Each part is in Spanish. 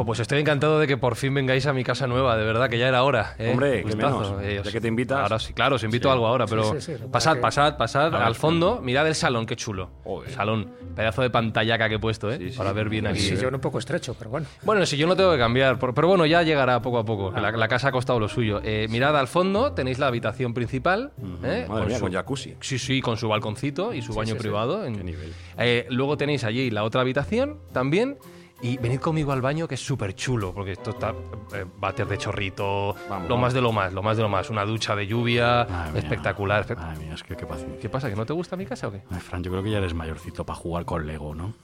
Jo, Pues estoy encantado de que por fin vengáis a mi casa nueva, de verdad que ya era hora. ¿eh? Hombre, qué menos. eh, ¿De qué te invitas? Ahora sí, claro, os invito a algo ahora, pero sí, sí, pasad, que- pasad, pasad ver, al fondo, mirad el salón, qué chulo. Joder. Salón, pedazo de pantallaca que he puesto, ¿eh? Sí, sí. Para ver bien aquí. Sí, yo un poco estrecho, pero bueno. Bueno, si yo no tengo que cambiar, pero bueno, ya llegará poco a poco. que La, la casa ha costado lo suyo. Eh, mirad al fondo, tenéis la habitación principal. ¿eh? Madre mía, su- con jacuzzi. Sí, sí, con su balconcito y su baño sí, sí. privado. en- Qué nivel. Eh, luego tenéis allí la otra habitación también. Y venid conmigo al baño, que es súper chulo, porque esto está eh, váter de chorrito, Vamos, lo vamos. más de lo más, lo más de lo más. Una ducha de lluvia, Madre mía. espectacular. espe- Madre mía, es que qué paciencia. ¿Qué pasa? ¿Que no te gusta mi casa o qué? Ay, Fran, yo creo que ya eres mayorcito para jugar con Lego, ¿no?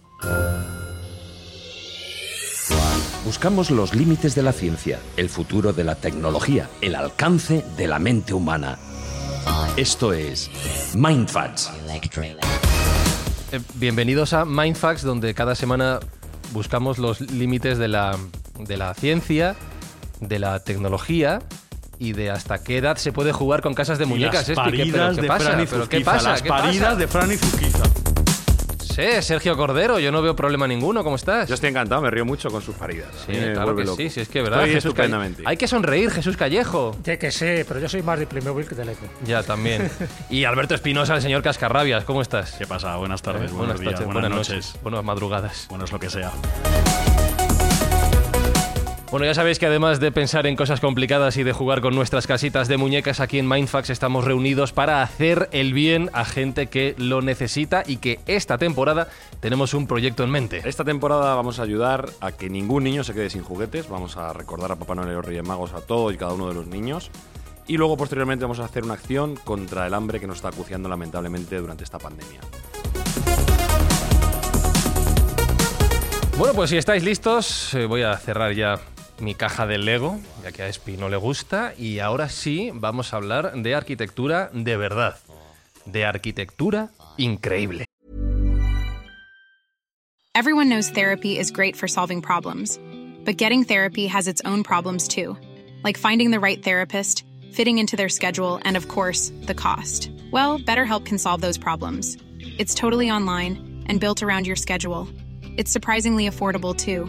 Buscamos los límites de la ciencia, el futuro de la tecnología, el alcance de la mente humana. Esto es Mindfacts. Eh, bienvenidos a Mindfax, donde cada semana buscamos los límites de la, de la ciencia, de la tecnología y de hasta qué edad se puede jugar con casas de muñecas. Y las ¿qué- pero paridas qué de pasa? Fran y ¿Pero qué pasa? Las ¿Qué paridas pasa? de Fran y Zuquiza. Sí, Sergio Cordero, yo no veo problema ninguno. ¿Cómo estás? Yo estoy encantado, me río mucho con sus paridas. Sí, claro que loco. sí, sí, es que verdad. Jesús estupendamente. Hay que sonreír, Jesús Callejo. Ya que sé, pero yo soy más de Playmobil que de Lego. Ya, también. Y Alberto Espinosa, el señor Cascarrabias, ¿cómo estás? ¿Qué pasa? Buenas tardes, Eh, buenos días, tardes, buenas, noches. buenas madrugadas. Bueno, es lo que sea. Bueno, ya sabéis que además de pensar en cosas complicadas y de jugar con nuestras casitas de muñecas, aquí en Mindfax estamos reunidos para hacer el bien a gente que lo necesita y que esta temporada tenemos un proyecto en mente. Esta temporada vamos a ayudar a que ningún niño se quede sin juguetes. Vamos a recordar a Papá Noel y los Reyes Magos a todos y cada uno de los niños. Y luego, posteriormente, vamos a hacer una acción contra el hambre que nos está acuciando lamentablemente durante esta pandemia. Bueno, pues si estáis listos, eh, voy a cerrar ya mi caja de Lego, ya que a Espi no le gusta, y ahora sí vamos a hablar de arquitectura de verdad, de arquitectura increíble. Everyone knows therapy is great for solving problems, but getting therapy has its own problems too, like finding the right therapist, fitting into their schedule, and of course, the cost. Well, BetterHelp can solve those problems. It's totally online and built around your schedule. It's surprisingly affordable too.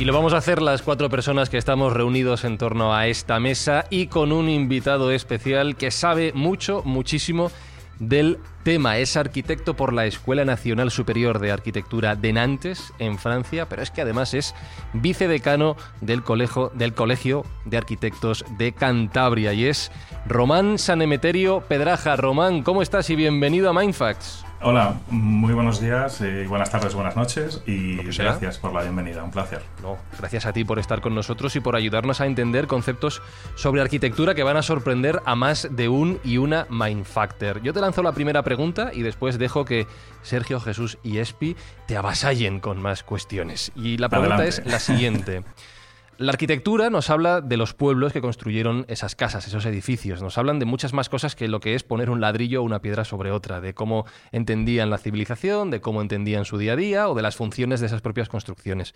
Y lo vamos a hacer las cuatro personas que estamos reunidos en torno a esta mesa y con un invitado especial que sabe mucho, muchísimo del tema. Es arquitecto por la Escuela Nacional Superior de Arquitectura de Nantes, en Francia, pero es que además es vicedecano del Colegio, del Colegio de Arquitectos de Cantabria y es Román Sanemeterio Pedraja. Román, ¿cómo estás y bienvenido a Mindfacts? Hola, muy buenos días, eh, buenas tardes, buenas noches y gracias por la bienvenida, un placer. No, gracias a ti por estar con nosotros y por ayudarnos a entender conceptos sobre arquitectura que van a sorprender a más de un y una Mindfactor. Yo te lanzo la primera pregunta y después dejo que Sergio, Jesús y Espi te avasallen con más cuestiones. Y la pregunta Adelante. es la siguiente. La arquitectura nos habla de los pueblos que construyeron esas casas, esos edificios. Nos hablan de muchas más cosas que lo que es poner un ladrillo o una piedra sobre otra, de cómo entendían la civilización, de cómo entendían su día a día o de las funciones de esas propias construcciones.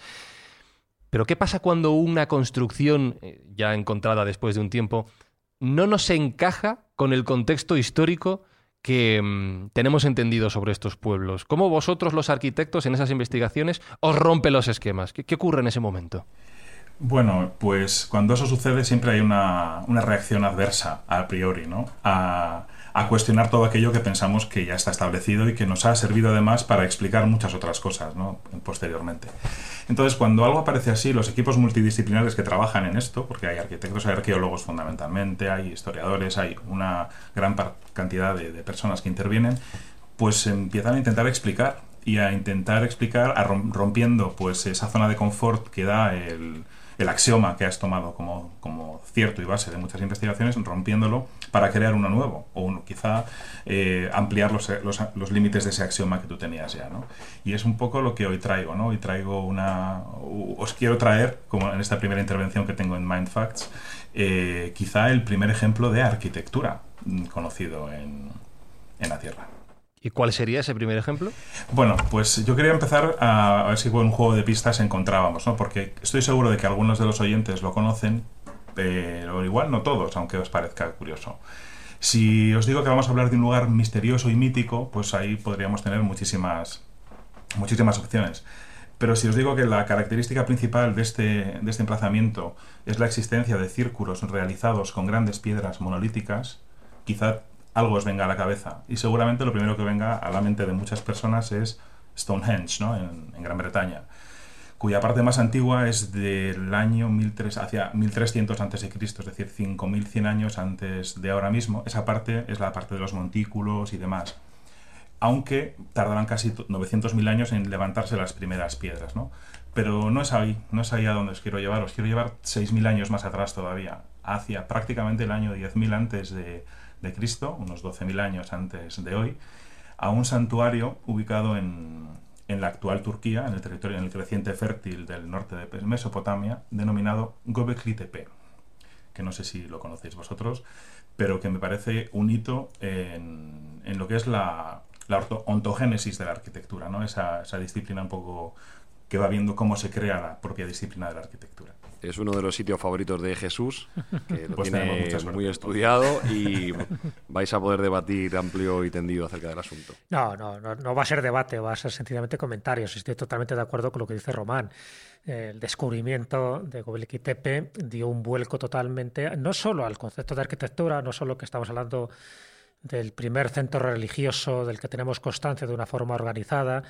Pero ¿qué pasa cuando una construcción, eh, ya encontrada después de un tiempo, no nos encaja con el contexto histórico que mm, tenemos entendido sobre estos pueblos? ¿Cómo vosotros, los arquitectos, en esas investigaciones, os rompe los esquemas? ¿Qué, qué ocurre en ese momento? Bueno, pues cuando eso sucede siempre hay una, una reacción adversa a priori, ¿no? A, a cuestionar todo aquello que pensamos que ya está establecido y que nos ha servido además para explicar muchas otras cosas ¿no? posteriormente. Entonces, cuando algo aparece así, los equipos multidisciplinares que trabajan en esto, porque hay arquitectos, hay arqueólogos fundamentalmente, hay historiadores, hay una gran cantidad de, personas que intervienen, pues empiezan a intentar explicar y a intentar explicar, a rompiendo pues esa zona de confort que da el, el axioma que has tomado como, como, cierto y base de muchas investigaciones, rompiéndolo para crear uno nuevo, o uno, quizá eh, ampliar los, los, los, límites de ese axioma que tú tenías ya. ¿no? Y es un poco lo que hoy traigo. ¿no? Hoy traigo una. Os quiero traer, como en esta primera intervención que tengo en Mindfacts, eh, quizá el primer ejemplo de arquitectura mm, conocido en, en la Tierra. ¿Y cuál sería ese primer ejemplo? Bueno, pues yo quería empezar a, ver si con un juego de pistas encontrábamos, ¿no? Porque estoy seguro de que algunos de los oyentes lo conocen, pero igual no todos, aunque os parezca curioso. Si os digo que vamos a hablar de un lugar misterioso y mítico, pues ahí podríamos tener muchísimas, muchísimas opciones. Pero si os digo que la característica principal de este, de este emplazamiento es la existencia de círculos realizados con grandes piedras monolíticas, quizá algo os venga a la cabeza. Y seguramente lo primero que venga a la mente de muchas personas es Stonehenge, ¿no? en, Gran Bretaña, cuya parte más antigua es del año 1300, hacia 1300 a.C., es decir, 5100 años antes de ahora mismo. Esa parte es la parte de los montículos y demás. Aunque tardarán casi 900.000 años en levantarse las primeras piedras, ¿no? Pero no es ahí, no es ahí a donde os quiero llevar, os quiero llevar 6.000 años más atrás todavía, hacia prácticamente el año 10.000 antes de, de Cristo, unos 12.000 años antes de hoy, a un santuario ubicado en, en, la actual Turquía, en el territorio, en el creciente fértil del norte de Mesopotamia, denominado Göbekli Tepe, que no sé si lo conocéis vosotros, pero que me parece un hito en, en lo que es la, la ontogénesis de la arquitectura, ¿no? esa, esa disciplina un poco que va viendo cómo se crea la propia disciplina de la arquitectura es uno de los sitios favoritos de Jesús, que lo pues tiene muy estudiado y vais a poder debatir amplio y tendido acerca del asunto. No, no, no, va a ser debate, va a ser sencillamente comentarios. Estoy totalmente de acuerdo con lo que dice Román. El descubrimiento de Gobekli Tepe dio un vuelco totalmente, no solo al concepto de arquitectura, no solo que estamos hablando del primer centro religioso del que tenemos constancia de una forma organizada,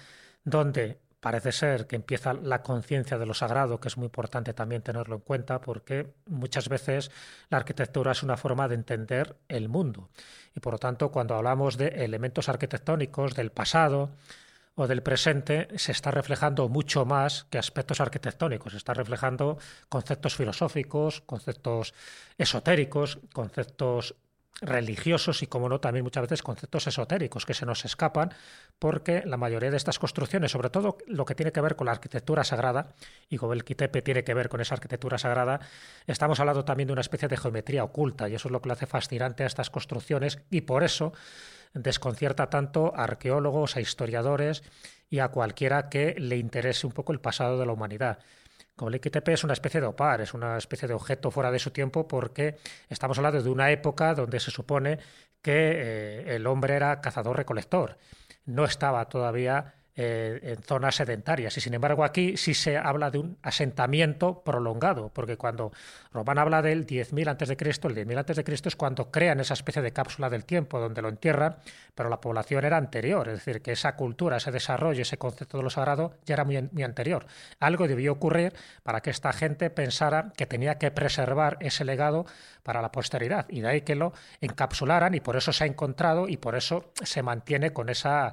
donde parece ser que empieza la conciencia de lo sagrado, que es muy importante también tenerlo en cuenta, porque muchas veces la arquitectura es una forma de entender el mundo. Y por lo tanto, cuando hablamos de elementos arquitectónicos del pasado, o del presente se está reflejando mucho más que aspectos arquitectónicos, se está reflejando conceptos filosóficos, conceptos esotéricos, conceptos religiosos y, como no, también muchas veces conceptos esotéricos que se nos escapan, porque la mayoría de estas construcciones, sobre todo lo que tiene que ver con la arquitectura sagrada, y Gobekli Tepe tiene que ver con esa arquitectura sagrada, estamos hablando también de una especie de geometría oculta, y eso es lo que lo hace fascinante a estas construcciones, y por eso desconcierta tanto a arqueólogos, a historiadores y a cualquiera que le interese un poco el pasado de la humanidad. Gobekli Tepe es una especie de opar, es una especie de objeto fuera de su tiempo porque estamos hablando de una época donde se supone que eh, el hombre era cazador-recolector. No estaba todavía eh, en zonas sedentarias. Y sin embargo aquí sí se habla de un asentamiento prolongado, porque cuando Román habla del 10.000 antes de Cristo, el 10.000 antes de Cristo es cuando crean esa especie de cápsula del tiempo donde lo entierran, pero la población era anterior, es decir, que esa cultura, ese desarrollo, ese concepto de lo sagrado ya era muy, muy anterior. Algo debió ocurrir para que esta gente pensara que tenía que preservar ese legado para la posteridad y de ahí que lo encapsularan y por eso se ha encontrado y por eso se mantiene con esa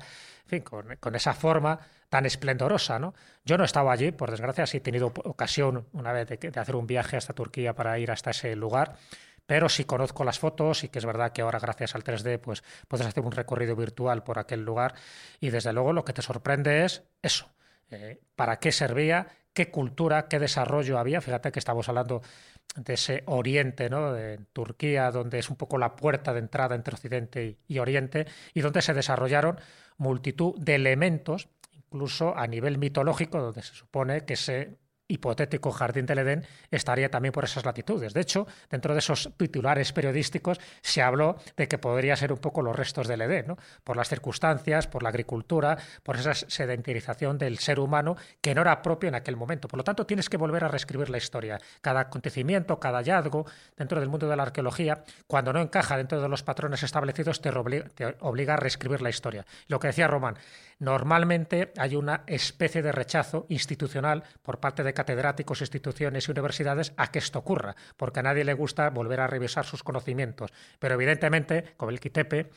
con, esa forma tan esplendorosa, ¿no? Yo no estaba allí, por desgracia, sí he tenido ocasión una vez de, hacer un viaje hasta Turquía para ir hasta ese lugar, pero sí conozco las fotos y que es verdad que ahora gracias al 3D pues puedes hacer un recorrido virtual por aquel lugar y desde luego lo que te sorprende es eso, eh, para qué servía, qué cultura, qué desarrollo había. Fíjate que estamos hablando de ese Oriente, ¿no? de Turquía, donde es un poco la puerta de entrada entre Occidente y Oriente, y donde se desarrollaron multitud de elementos, incluso a nivel mitológico, donde se supone que se hipotético jardín del Edén estaría también por esas latitudes. De hecho, dentro de esos titulares periodísticos se habló de que podría ser un poco los restos del Edén, ¿no? por las circunstancias, por la agricultura, por esa sedentarización del ser humano que no era propio en aquel momento. Por lo tanto, tienes que volver a reescribir la historia. Cada acontecimiento, cada hallazgo dentro del mundo de la arqueología, cuando no encaja dentro de los patrones establecidos, te obliga, a reescribir la historia. Lo que decía Román, normalmente hay una especie de rechazo institucional por parte de catedráticos, instituciones y universidades a que esto ocurra, porque a nadie le gusta volver a revisar sus conocimientos. Pero evidentemente, como el Quitepe,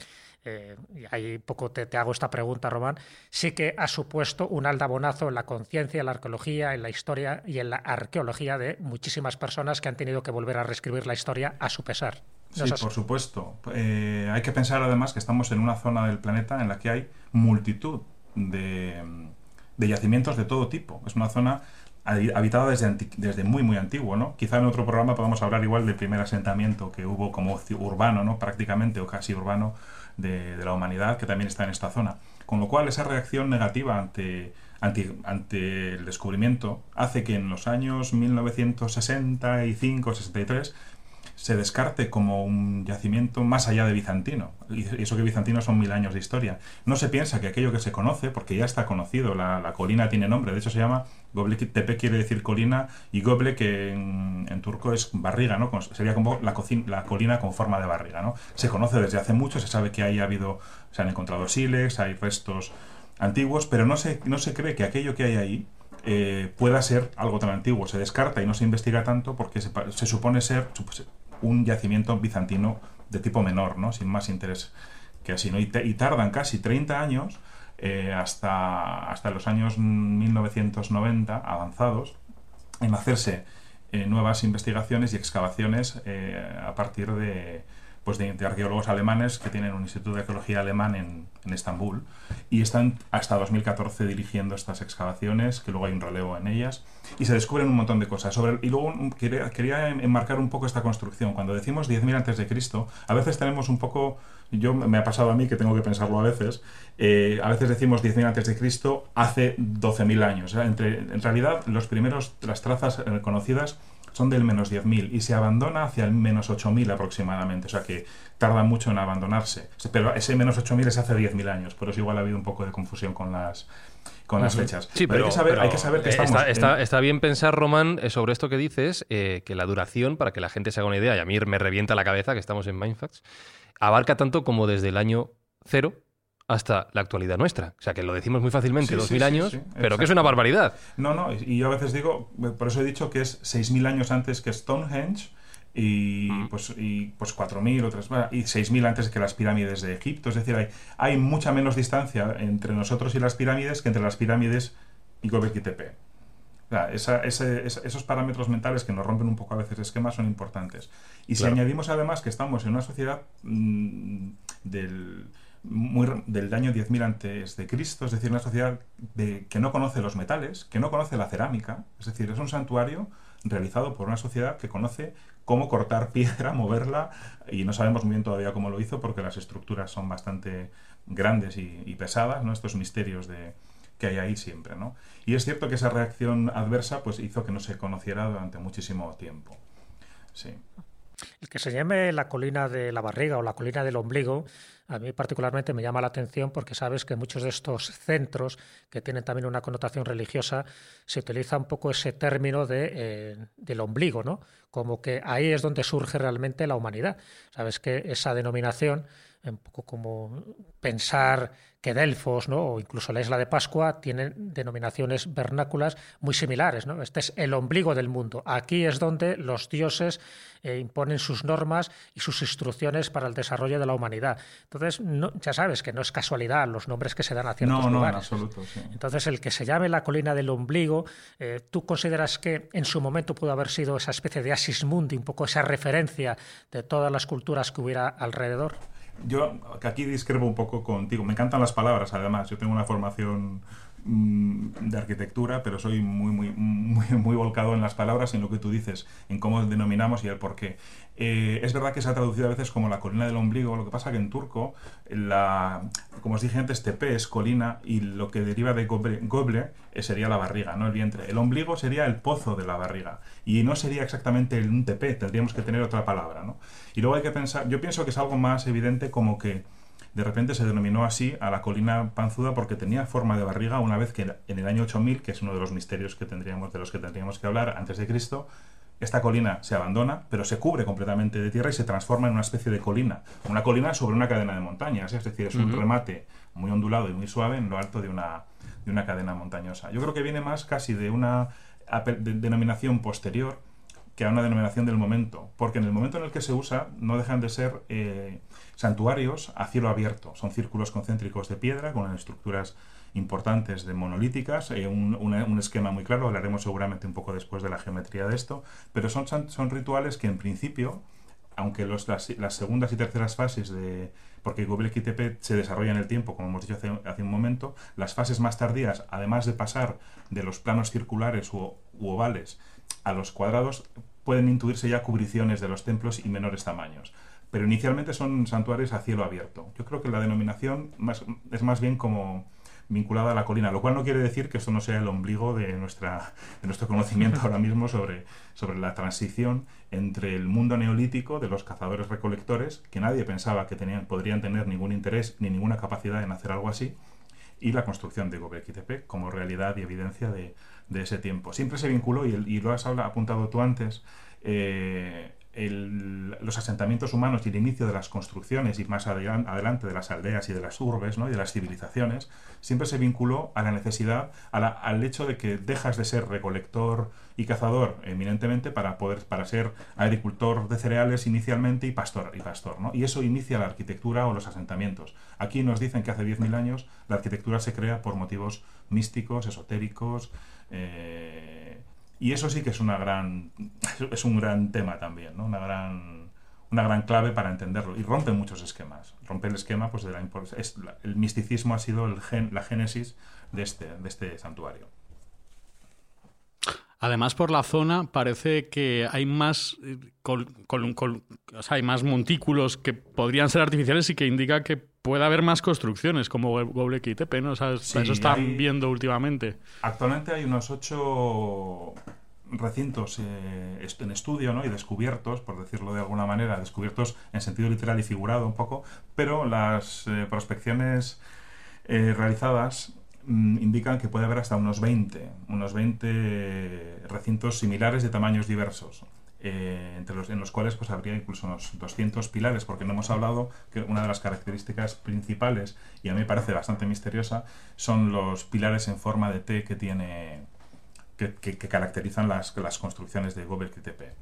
eh, y ahí poco te, hago esta pregunta, Román, sí que ha supuesto un aldabonazo en la conciencia, en la arqueología, en la historia y en la arqueología de muchísimas personas que han tenido que volver a reescribir la historia a su pesar. sí, por supuesto. Eh, hay que pensar además que estamos en una zona del planeta en la que hay multitud de, de yacimientos de todo tipo. Es una zona habitada desde, desde muy muy antiguo, ¿no? Quizá en otro programa podamos hablar igual del primer asentamiento que hubo como urbano, ¿no? Prácticamente o casi urbano de, la humanidad que también está en esta zona. Con lo cual esa reacción negativa ante, ante, ante el descubrimiento hace que en los años 1965-63 se descarte como un yacimiento más allá de bizantino. Y eso que bizantino son mil años de historia. No se piensa que aquello que se conoce, porque ya está conocido, la, colina tiene nombre, de hecho se llama Göbekli Tepe quiere decir colina y Goble que en, turco es barriga, ¿no? Sería como la, la, colina con forma de barriga, ¿no? Se conoce desde hace mucho, se sabe que ahí ha habido, se han encontrado siles, hay restos antiguos, pero no se, no se cree que aquello que hay ahí eh, pueda ser algo tan antiguo. Se descarta y no se investiga tanto porque se supone ser, un yacimiento bizantino de tipo menor, ¿no? sin más interés que así. ¿no? Y, tardan casi 30 años, eh, hasta, hasta los años 1990 avanzados, en hacerse eh, nuevas investigaciones y excavaciones eh, a partir de, pues de, arqueólogos alemanes que tienen un instituto de arqueología alemán en, Estambul y están hasta 2014 dirigiendo estas excavaciones, que luego hay un relevo en ellas, y se descubren un montón de cosas. Sobre, y luego quería, quería enmarcar un poco esta construcción. Cuando decimos 10.000 antes de Cristo, a veces tenemos un poco, yo me ha pasado a mí que tengo que pensarlo a veces, eh, a veces decimos 10.000 antes de Cristo hace 12.000 años. Entre, en realidad, los primeros, las trazas eh, conocidas son del menos 10.000 y se abandona hacia el menos 8.000 aproximadamente, o sea que tarda mucho en abandonarse. Pero ese menos 8.000 es hace 10.000 años, por eso igual ha habido un poco de confusión con las, con las fechas. Sí, pero, hay, que saber, hay, que saber, que estamos... Está, está, bien pensar, Román, eh, sobre esto que dices, eh, que la duración, para que la gente se haga una idea, y a mí me revienta la cabeza que estamos en Mindfacts, abarca tanto como desde el año cero hasta la actualidad nuestra. O sea, que lo decimos muy fácilmente, dos mil años, pero que es una barbaridad. No, no, y yo a veces digo, por eso he dicho que es 6.000 años antes que Stonehenge y mm. pues, y, pues 4.000 otras y 6.000 antes que las pirámides de Egipto. Es decir, hay, hay mucha menos distancia entre nosotros y las pirámides que entre las pirámides y Göbekli Tepe. O sea, esos parámetros mentales que nos rompen un poco a veces esquemas son importantes. Y si añadimos además que estamos en una sociedad mm, del del año 10.000 antes de Cristo, es decir, una sociedad de, que no conoce los metales, que no conoce la cerámica, es decir, es un santuario realizado por una sociedad que conoce cómo cortar piedra, moverla, y no sabemos muy bien todavía cómo lo hizo porque las estructuras son bastante grandes y, pesadas, ¿no? Estos misterios de, que hay ahí siempre, ¿no? Y es cierto que esa reacción adversa pues hizo que no se conociera durante muchísimo tiempo. Sí. El que se llame la colina de la barriga o la colina del ombligo, a mí particularmente me llama la atención porque sabes que muchos de estos centros, que tienen también una connotación religiosa, se utiliza un poco ese término de, eh, del ombligo, ¿no? Como que ahí es donde surge realmente la humanidad. Sabes que esa denominación, un poco como pensar que Delfos ¿no? o incluso la isla de Pascua tienen denominaciones vernáculas muy similares. ¿no? Este es el ombligo del mundo. Aquí es donde los dioses eh, imponen sus normas y sus instrucciones para el desarrollo de la humanidad. Entonces, ya sabes que no es casualidad los nombres que se dan a ciertos no, no, En absoluto, Entonces, el que se llame la colina del ombligo, eh, ¿tú consideras que en su momento pudo haber sido esa especie de Asis Mundi, un poco esa referencia de todas las culturas que hubiera alrededor? Yo aquí discrepo un poco contigo. Me encantan las palabras, además. Yo tengo una formación de arquitectura, pero soy muy, muy, muy, muy volcado en las palabras, en lo que tú dices, en cómo denominamos y el por qué. Eh, es verdad que se ha traducido a veces como la colina del ombligo, lo que pasa que en turco, la, como os dije antes, tepe es colina y lo que deriva de goble, goble eh, sería la barriga, no el vientre. El ombligo sería el pozo de la barriga y no sería exactamente un tepe, tendríamos que tener otra palabra. ¿no? Y luego hay que pensar, yo pienso que es algo más evidente como que de repente se denominó así a la colina panzuda porque tenía forma de barriga una vez que en el año 8000, que es uno de los misterios que tendríamos, de los que tendríamos que hablar antes de Cristo, esta colina se abandona, pero se cubre completamente de tierra y se transforma en una especie de colina. Una colina sobre una cadena de montañas, es decir, es un remate muy ondulado y muy suave en lo alto de una, de una cadena montañosa. Yo creo que viene más casi de una denominación posterior que a una denominación del momento, porque en el momento en el que se usa no dejan de ser eh, santuarios a cielo abierto. Son círculos concéntricos de piedra con estructuras importantes de monolíticas, eh, un, esquema muy claro, hablaremos seguramente un poco después de la geometría de esto, pero son, rituales que en principio, aunque los, las, segundas y terceras fases de... porque Göbekli Tepe se desarrolla en el tiempo, como hemos dicho hace, hace, un momento, las fases más tardías, además de pasar de los planos circulares u, u ovales a los cuadrados, pueden intuirse ya cubriciones de los templos y menores tamaños pero inicialmente son santuarios a cielo abierto. Yo creo que la denominación es más bien como vinculada a la colina, lo cual no quiere decir que esto no sea el ombligo de, nuestra, de nuestro conocimiento ahora mismo sobre, sobre la transición entre el mundo neolítico de los cazadores recolectores, que nadie pensaba que tenían, podrían tener ningún interés ni ninguna capacidad en hacer algo así, y la construcción de Göbekli Tepe como realidad y evidencia de, de ese tiempo. Siempre se vinculó, y, y lo has apuntado tú antes, eh, los asentamientos humanos y el inicio de las construcciones y más adelante de las aldeas y de las urbes ¿no? y de las civilizaciones, siempre se vinculó a la necesidad, al hecho de que dejas de ser recolector y cazador eminentemente para poder para ser agricultor de cereales inicialmente y pastor y pastor ¿no? y eso inicia la arquitectura o los asentamientos aquí nos dicen que hace 10.000 años la arquitectura se crea por motivos místicos esotéricos eh, y eso sí que es una gran es un gran tema también, ¿no? Una gran una gran clave para entenderlo y rompe muchos esquemas. Rompe el esquema pues de la, es, el misticismo ha sido la génesis de este de este santuario. Además, por la zona parece que hay más, eh, hay más montículos que podrían ser artificiales y que indica que puede haber más construcciones como Göbekli Tepe, ¿no? eso están viendo últimamente. Actualmente hay unos ocho recintos eh, en estudio ¿no? y descubiertos, por decirlo de alguna manera, descubiertos en sentido literal y figurado un poco, pero las eh, prospecciones realizadas Mm, indican que puede haber hasta unos 20, unos 20 recintos similares de tamaños diversos. Eh, entre los, en los cuales pues habría incluso unos 200 pilares, porque no hemos hablado que una de las características principales, y a mí me parece bastante misteriosa, son los pilares en forma de T que tiene que, caracterizan las, las construcciones de Göbekli Tepe.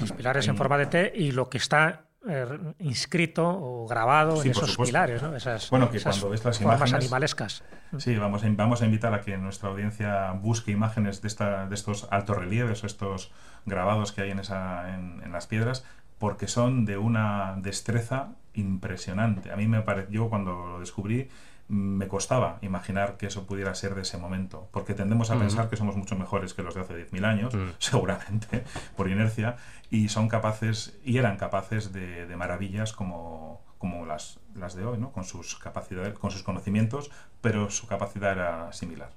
Los pilares en forma de T y lo que está eh, inscrito o grabado en esos pilares, ¿no? Esas, bueno, que cuando ves las formas imágenes, animalescas. Sí, vamos a, vamos a invitar a que nuestra audiencia busque imágenes de, esta, de estos altos relieves o estos grabados que hay en, esa, en, las piedras, porque son de una destreza impresionante. A mí me pareció, cuando lo descubrí, me costaba imaginar que eso pudiera ser de ese momento, porque tendemos a pensar que somos mucho mejores que los de hace 10.000 años, mm. seguramente, por inercia, y son capaces, y eran capaces de, de maravillas como, como las, las de hoy, ¿no? con sus capacidades, con sus conocimientos, pero su capacidad era similar.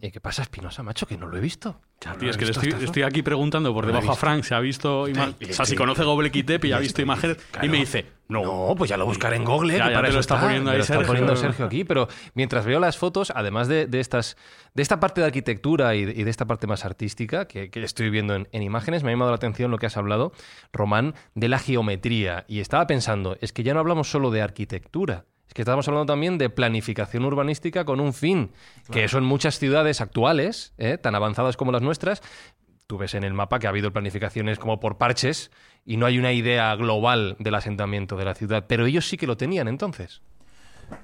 ¿Y qué pasa, Espinosa, macho? Que no lo he visto. tío, es que estoy, aquí preguntando por debajo a Frank si ha visto. O sea, si conoce Tepe y ha visto imágenes. Y me dice, no. pues ya lo buscaré en Google. Ya, para te lo está, poniendo ahí Sergio. Está poniendo Sergio aquí. Pero mientras veo las fotos, además de, estas, de esta parte de arquitectura y de, esta parte más artística que, estoy viendo en, en, imágenes, me ha llamado la atención lo que has hablado, Román, de la geometría. Y estaba pensando, es que ya no hablamos solo de arquitectura es que estamos hablando también de planificación urbanística con un fin, que eso en muchas ciudades actuales, ¿eh? tan avanzadas como las nuestras, tú ves en el mapa que ha habido planificaciones como por parches y no hay una idea global del asentamiento de la ciudad, pero ellos sí que lo tenían entonces.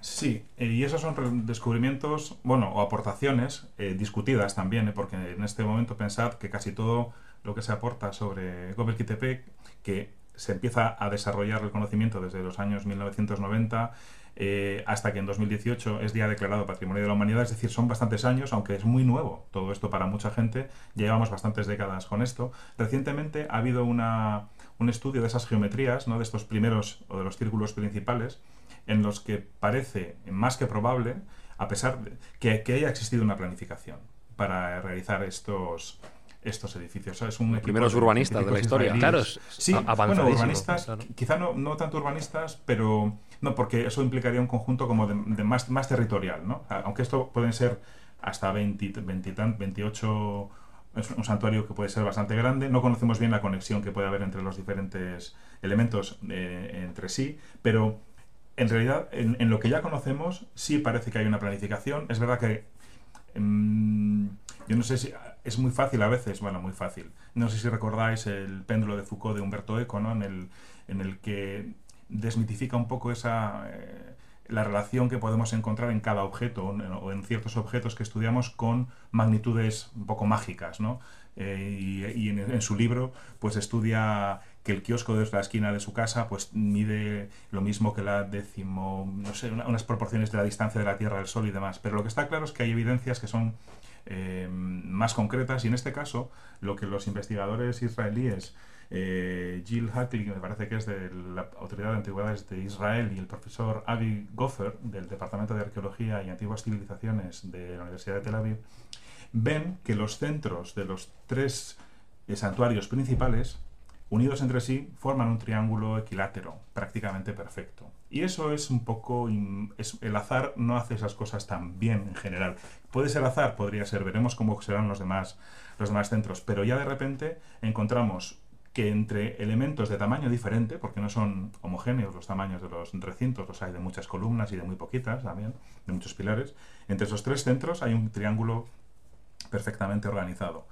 Sí, eh, y esos son descubrimientos, bueno, o aportaciones eh, discutidas también, porque en este momento pensad que casi todo lo que se aporta sobre Göbekli Tepe, que se empieza a desarrollar el conocimiento desde los años 1990 eh, hasta que en 2018 es día declarado Patrimonio de la Humanidad, es decir, son bastantes años, aunque es muy nuevo todo esto para mucha gente, llevamos bastantes décadas con esto. Recientemente ha habido una, un estudio de esas geometrías, ¿no? de estos primeros o de los círculos principales, en los que parece más que probable, a pesar de que, que haya existido una planificación para realizar estos, estos edificios. Es un Los primeros urbanistas de la historia. Claro, sí, bueno, urbanistas, claro. quizá no, no tanto urbanistas, pero no, porque eso implicaría un conjunto como de, de más, más territorial, ¿no? Aunque esto pueden ser hasta 20, 20 y tan- 28, es un santuario que puede ser bastante grande, no conocemos bien la conexión que puede haber entre los diferentes elementos eh, entre sí, pero en realidad en, en lo que ya conocemos sí parece que hay una planificación, es verdad que Mm, yo no sé si es muy fácil a veces, bueno, muy fácil. No sé si recordáis el péndulo de Foucault de Humberto Eco, ¿no? En el, en el que desmitifica un poco esa eh, la relación que podemos encontrar en cada objeto o en, ciertos objetos que estudiamos con magnitudes un poco mágicas, ¿no? Eh, y en, su libro, pues estudia que el kiosco de la esquina de su casa pues mide lo mismo que la décimo, no sé, una- unas proporciones de la distancia de la Tierra al Sol y demás. Pero lo que está claro es que hay evidencias que son eh, más concretas y en este caso lo que los investigadores israelíes eh, Jill Hackley, que me parece que es de la Autoridad de Antigüedades de Israel, y el profesor Avi Goffer, del Departamento de Arqueología y Antiguas Civilizaciones de la Universidad de Tel Aviv, ven que los centros de los tres eh, santuarios principales, unidos entre sí, forman un triángulo equilátero, prácticamente perfecto. Y eso es un poco... es- el azar no hace esas cosas tan bien en general. Puede ser azar, podría ser, veremos cómo serán los demás, los demás centros, pero ya de repente encontramos que entre elementos de tamaño diferente, porque no son homogéneos los tamaños de los recintos, los hay de muchas columnas y de muy poquitas también, de muchos pilares, entre esos tres centros hay un triángulo perfectamente organizado.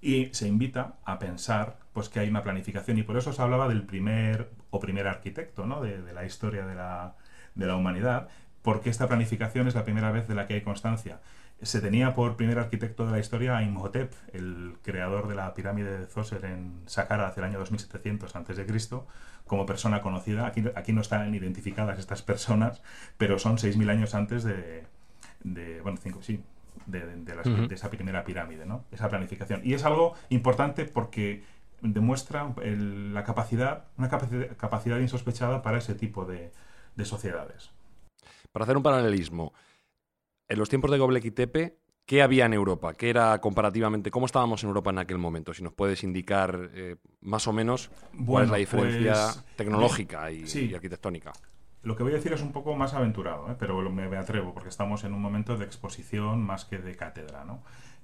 Y se invita a pensar pues, que hay una planificación, y por eso se hablaba del primer o primer arquitecto ¿no? de, de la historia de la, de la humanidad, porque esta planificación es la primera vez de la que hay constancia. Se tenía por primer arquitecto de la historia a Imhotep, el creador de la pirámide de Zoser en Saqqara hacia el año 2700 a.C., como persona conocida. Aquí, aquí no están identificadas estas personas, pero son 6.000 años antes de, de bueno, cinco, sí, de, esa primera pirámide, ¿no? Esa planificación. Y es algo importante porque demuestra el- la capacidad, una capaci- capacidad insospechada para ese tipo de, de sociedades. Para hacer un paralelismo, en los tiempos de Göbekli Tepe, ¿qué había en Europa? ¿Qué era comparativamente? ¿Cómo estábamos en Europa en aquel momento? Si nos puedes indicar eh, más o menos cuál es la diferencia pues, tecnológica y, sí. y arquitectónica. Lo que voy a decir es un poco más aventurado, ¿eh? pero me, me atrevo porque estamos en un momento de exposición más que de cátedra. ¿no?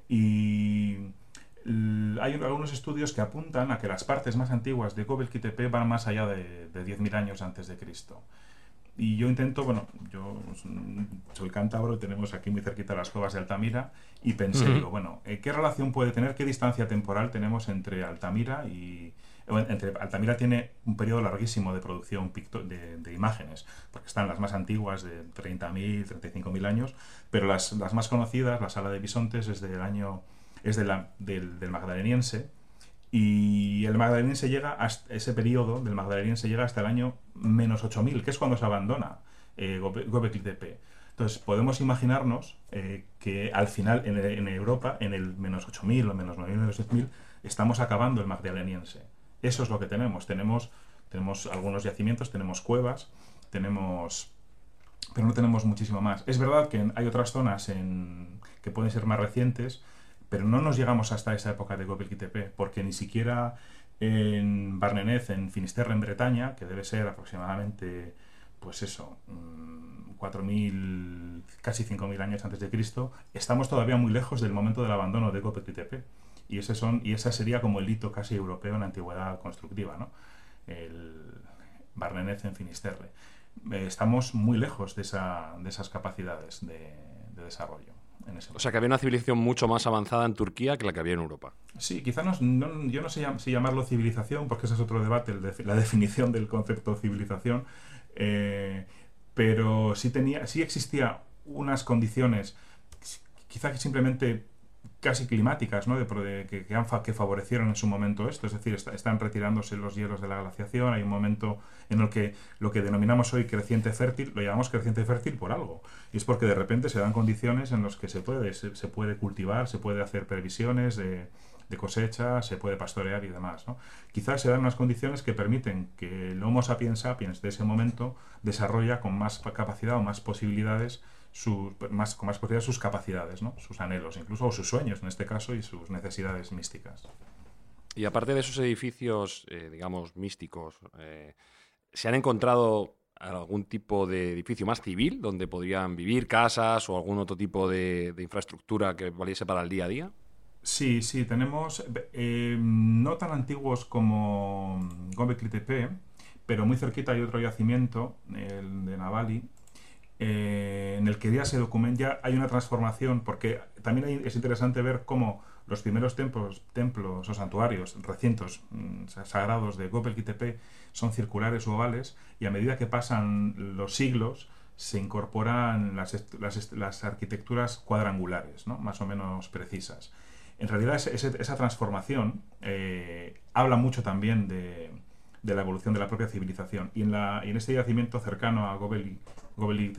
Y hay algunos estudios que apuntan a que las partes más antiguas de Göbekli Tepe van más allá de, de 10.000 años antes de Cristo. Y yo intento, bueno, yo soy cántabro y tenemos aquí muy cerquita las cuevas de Altamira y pensé, Ujú. digo, bueno, eh, ¿qué relación puede tener, qué distancia temporal tenemos entre Altamira y... Entre, Altamira tiene un periodo larguísimo de producción de, de imágenes, porque están las más antiguas de 30.000, 35.000 años, pero las, las más conocidas, la sala de bisontes, es del año es de la- del, del magdaleniense, y el magdaleniense llega hasta ese periodo del magdaleniense llega hasta el año menos 8000, que es cuando se abandona eh, Gobe- Göbekli Tepe. Entonces podemos imaginarnos eh, que al final en, en Europa, en el menos 8000 o menos 9000, menos 10000, estamos acabando el magdaleniense. Eso es lo que tenemos. Tenemos, tenemos algunos yacimientos, tenemos cuevas, tenemos pero no tenemos muchísimo más. Es verdad que hay otras zonas en, que pueden ser más recientes, pero no nos llegamos hasta esa época de Tepe, porque ni siquiera en Barnenez, en Finisterre, en Bretaña, que debe ser aproximadamente, pues eso, mm, 4.000, casi 5.000 años antes de Cristo, estamos todavía muy lejos del momento del abandono de Tepe. Y ese son, y esa sería como el hito casi europeo en la antigüedad constructiva, ¿no? El Barnenez en Finisterre. Eh, estamos muy lejos de, esa, de esas capacidades de, de desarrollo. En ese O sea que había una civilización mucho más avanzada en Turquía que la que había en Europa. Sí, quizá no, no- yo no sé si llamarlo civilización, porque ese es otro debate, el de- la definición del concepto civilización, eh, pero sí, tenía, sí existía unas condiciones, quizá que simplemente casi climáticas, ¿no? De, que, que, favorecieron en su momento esto. Es decir, están retirándose los hielos de la glaciación. Hay un momento en el que lo que denominamos hoy creciente fértil, lo llamamos creciente fértil por algo. Y es porque de repente se dan condiciones en las que se puede, se, puede cultivar, se puede hacer previsiones de, de, cosecha, se puede pastorear y demás. ¿no? Quizás se dan unas condiciones que permiten que el Homo sapiens sapiens de ese momento desarrolla con más capacidad o más posibilidades más, con más posibilidades sus capacidades, ¿no? sus anhelos, incluso sus sueños en este caso y sus necesidades místicas. Y aparte de esos edificios, eh, digamos, místicos, eh, ¿se han encontrado algún tipo de edificio más civil donde podrían vivir casas o algún otro tipo de, infraestructura que valiese para el día a día? Sí, sí, tenemos eh, no tan antiguos como Göbekli Tepe, pero muy cerquita hay otro yacimiento, el de Navali, eh, en el que ya se documenta, hay una transformación, porque también es interesante ver cómo los primeros templos, templos o santuarios, recintos mm, sagrados de Gobekli Tepe son circulares o ovales, y a medida que pasan los siglos, se incorporan las, las, arquitecturas cuadrangulares, ¿no? más o menos precisas. En realidad, esa transformación eh, habla mucho también de, de, la evolución de la propia civilización. Y en, la, y en este yacimiento cercano a Gobekli Gobelí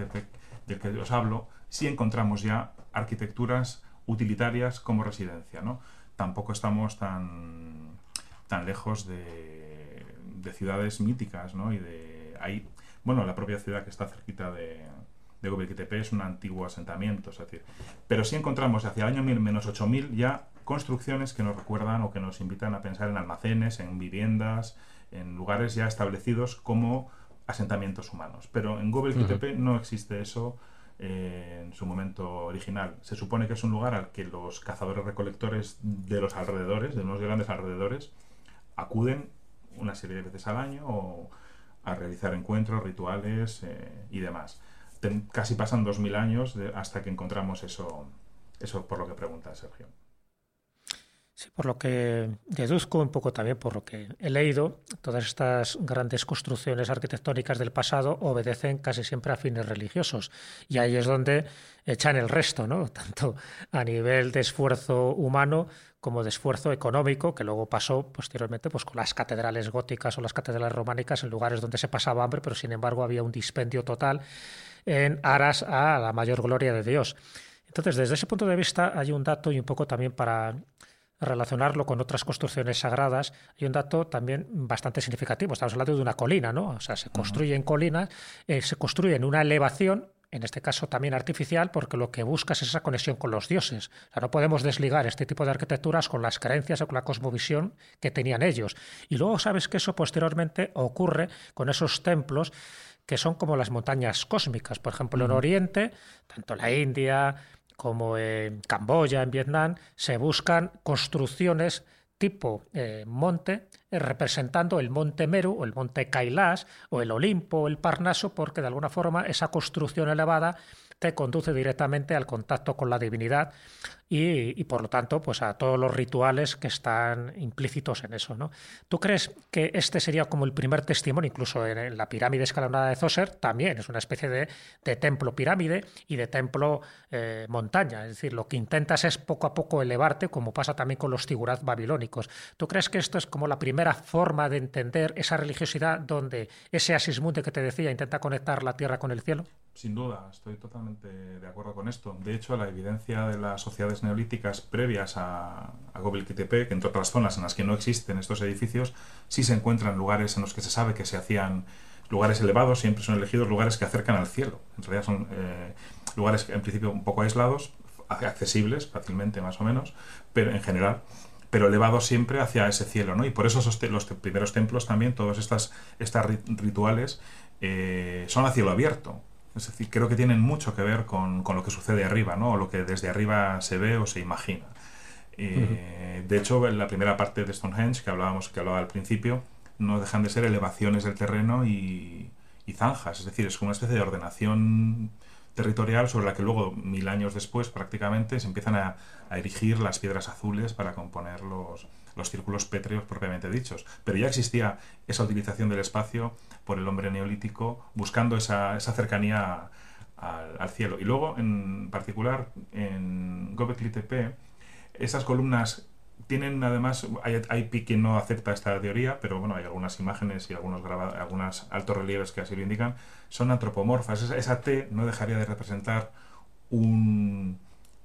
del que os hablo, sí encontramos ya arquitecturas utilitarias como residencia. ¿no? Tampoco estamos tan, tan lejos de, de ciudades míticas. ¿no? Y de, hay, bueno, la propia ciudad que está cerquita de, de es un antiguo asentamiento. Es decir, pero sí encontramos hacia el año menos 8000 ya construcciones que nos recuerdan o que nos invitan a pensar en almacenes, en viviendas, en lugares ya establecidos como asentamientos humanos. Pero en Gobekli Tepe no existe eso eh, en su momento original. Se supone que es un lugar al que los cazadores recolectores de los alrededores, de unos grandes alrededores, acuden una serie de veces al año o a realizar encuentros, rituales eh, y demás. casi pasan dos mil años hasta que encontramos eso, eso por lo que pregunta Sergio. Sí, por lo que deduzco un poco también por lo que he leído, todas estas grandes construcciones arquitectónicas del pasado obedecen casi siempre a fines religiosos. Y ahí es donde echan el resto, ¿no? Tanto a nivel de esfuerzo humano como de esfuerzo económico, que luego pasó posteriormente pues, con las catedrales góticas o las catedrales románicas en lugares donde se pasaba hambre, pero sin embargo había un dispendio total en aras a la mayor gloria de Dios. Entonces, desde ese punto de vista hay un dato y un poco también para relacionarlo con otras construcciones sagradas, hay un dato también bastante significativo. Estamos hablando de una colina, ¿no? O sea, se construye en colinas, eh, se construye en una elevación, en este caso también artificial, porque lo que buscas es esa conexión con los dioses. O sea, no podemos desligar este tipo de arquitecturas con las creencias o con la cosmovisión que tenían ellos. Y luego sabes que eso posteriormente ocurre con esos templos que son como las montañas cósmicas. Por ejemplo, en Oriente, tanto la India, como en Camboya, en Vietnam, se buscan construcciones tipo eh, monte, eh, representando el monte Meru o el monte Kailash o el Olimpo el Parnaso, porque de alguna forma esa construcción elevada conduce directamente al contacto con la divinidad y, por lo tanto pues a todos los rituales que están implícitos en eso. ¿no? ¿Tú crees que este sería como el primer testimonio, incluso en, la pirámide escalonada de Zoser, también es una especie de, templo pirámide y de templo eh, montaña? Es decir, lo que intentas es poco a poco elevarte, como pasa también con los figurat babilónicos. ¿Tú crees que esto es como la primera forma de entender esa religiosidad donde ese Asismunde que te decía intenta conectar la tierra con el cielo? Sin duda, estoy totalmente de acuerdo con esto. De hecho, la evidencia de las sociedades neolíticas previas a, a Gobekli Tepe, que entre otras zonas en las que no existen estos edificios, sí se encuentran lugares en los que se sabe que se hacían lugares elevados, siempre son elegidos lugares que acercan al cielo. En realidad son eh, lugares en principio un poco aislados, accesibles fácilmente más o menos, pero en general pero elevados siempre hacia ese cielo, ¿no? Y por eso los primeros templos también, todos estas, estas rituales, eh, son a cielo abierto. Es decir, creo que tienen mucho que ver con, lo que sucede arriba, ¿no? O lo que desde arriba se ve o se imagina. Eh, de hecho, en la primera parte de Stonehenge que hablábamos, que hablaba al principio, no dejan de ser elevaciones del terreno y, zanjas. Es decir, es como una especie de ordenación territorial sobre la que luego, mil años después, prácticamente, se empiezan a, a erigir las piedras azules para componer los, los círculos pétreos propiamente dichos. Pero ya existía esa utilización del espacio por el hombre neolítico buscando esa, cercanía al, cielo. Y luego, en particular, en Gobekli Tepe, Esas columnas tienen además, hay, hay quien no acepta esta teoría, pero bueno, hay algunas imágenes y algunos graba- algunos altos relieves que así lo indican, son antropomorfas. Esa, esa T no dejaría de representar un-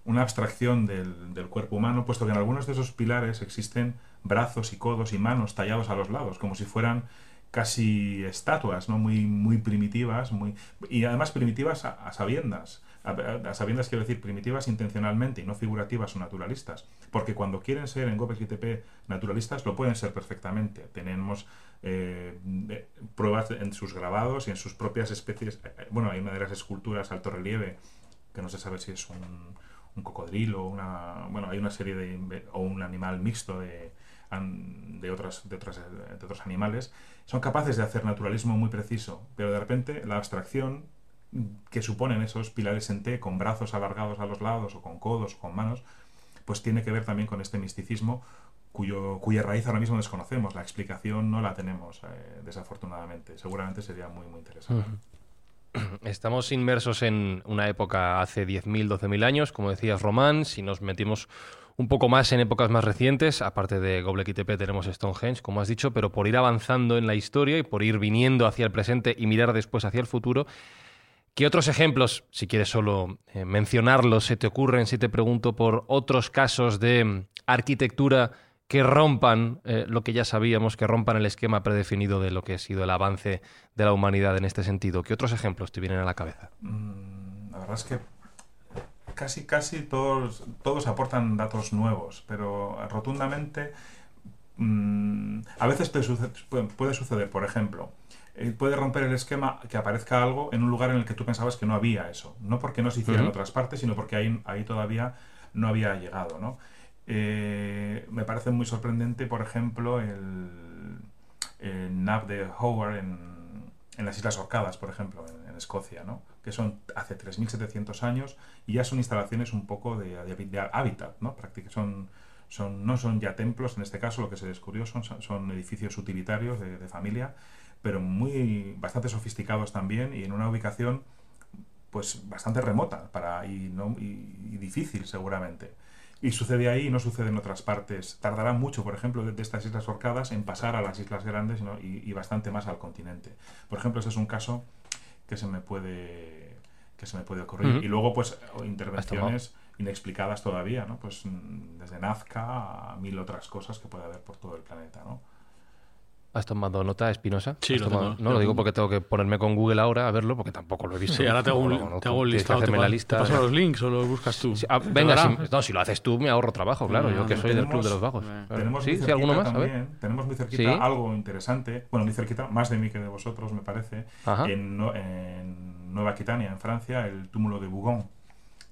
una abstracción del, del cuerpo humano, puesto que en algunos de esos pilares existen brazos y codos y manos tallados a los lados, como si fueran casi estatuas, ¿no? Muy, muy primitivas, muy, y además primitivas a, sabiendas. A, sabiendas quiero decir primitivas intencionalmente y no figurativas o naturalistas. Porque cuando quieren ser en Gopes GTP naturalistas, lo pueden ser perfectamente. Tenemos eh, pruebas en sus grabados y en sus propias especies. Eh, Bueno, hay una de las esculturas alto relieve que no se sabe si es un, un cocodrilo, una, bueno, hay una serie de o un animal mixto de, de, otras, de, otras, de otros animales, son capaces de hacer naturalismo muy preciso, pero de repente la abstracción que suponen esos pilares en T con brazos alargados a los lados o con codos o con manos, pues tiene que ver también con este misticismo cuyo, cuya raíz ahora mismo desconocemos. La explicación no la tenemos, eh, desafortunadamente. Seguramente sería muy, muy interesante. Estamos inmersos en una época hace 10.000, 12.000 años, como decías Román, si nos metimos un poco más en épocas más recientes, aparte de Göbekli Tepe tenemos Stonehenge, como has dicho, pero por ir avanzando en la historia y por ir viniendo hacia el presente y mirar después hacia el futuro, ¿qué otros ejemplos, si quieres solo eh, mencionarlos, se te ocurren si te pregunto por otros casos de arquitectura que rompan eh, lo que ya sabíamos, que rompan el esquema predefinido de lo que ha sido el avance de la humanidad en este sentido? ¿Qué otros ejemplos te vienen a la cabeza? Mm, La verdad es que casi, casi todos, todos aportan datos nuevos, pero rotundamente mm, a veces puede suceder, puede- puede suceder, por ejemplo, eh, puede romper el esquema que aparezca algo en un lugar en el que tú pensabas que no había eso. No porque no se hiciera en otras partes, sino porque ahí, ahí todavía no había llegado, ¿no? Eh, me parece muy sorprendente, por ejemplo, el, el NAV de Howard en, en las Islas Orcadas, por ejemplo, en, en Escocia, ¿no? Que son hace 3.700 años y ya son instalaciones un poco de, de- de hábitat, ¿no? Práctica- son, son, no son ya templos, en este caso lo que se descubrió son, son edificios utilitarios de, de familia, pero muy bastante sofisticados también y en una ubicación pues bastante remota para, y, no, y, y difícil seguramente. Y sucede ahí y no sucede en otras partes. Tardará mucho, por ejemplo, de, de estas islas orcadas en pasar a las islas grandes ¿no? y, y bastante más al continente. Por ejemplo, ese es un caso que se me puede que se me puede ocurrir. Y luego, pues, intervenciones inexplicadas todavía, ¿no? Pues desde Nazca a mil otras cosas que puede haber por todo el planeta, ¿no? ¿Has tomado nota, Espinosa? Sí, ¿Has lo tomado- tengo, No, lo digo porque tengo que ponerme con Google ahora a verlo, porque tampoco lo he visto. Sí, ahora te hago un, conozco. te hago listado. te, la lista. te paso los links o los buscas tú. Sí, ah, ¿Te venga, si, no, si lo haces tú me ahorro trabajo, claro. Yo que soy del club de los vagos. Tenemos- Sí, muy sí, alguno cerquita más, a ver. también, tenemos muy cerquita Sí. algo interesante, bueno, muy cerquita, más de mí que de vosotros, me parece, en, No- en Nueva Aquitania, en Francia, el túmulo de Bougon,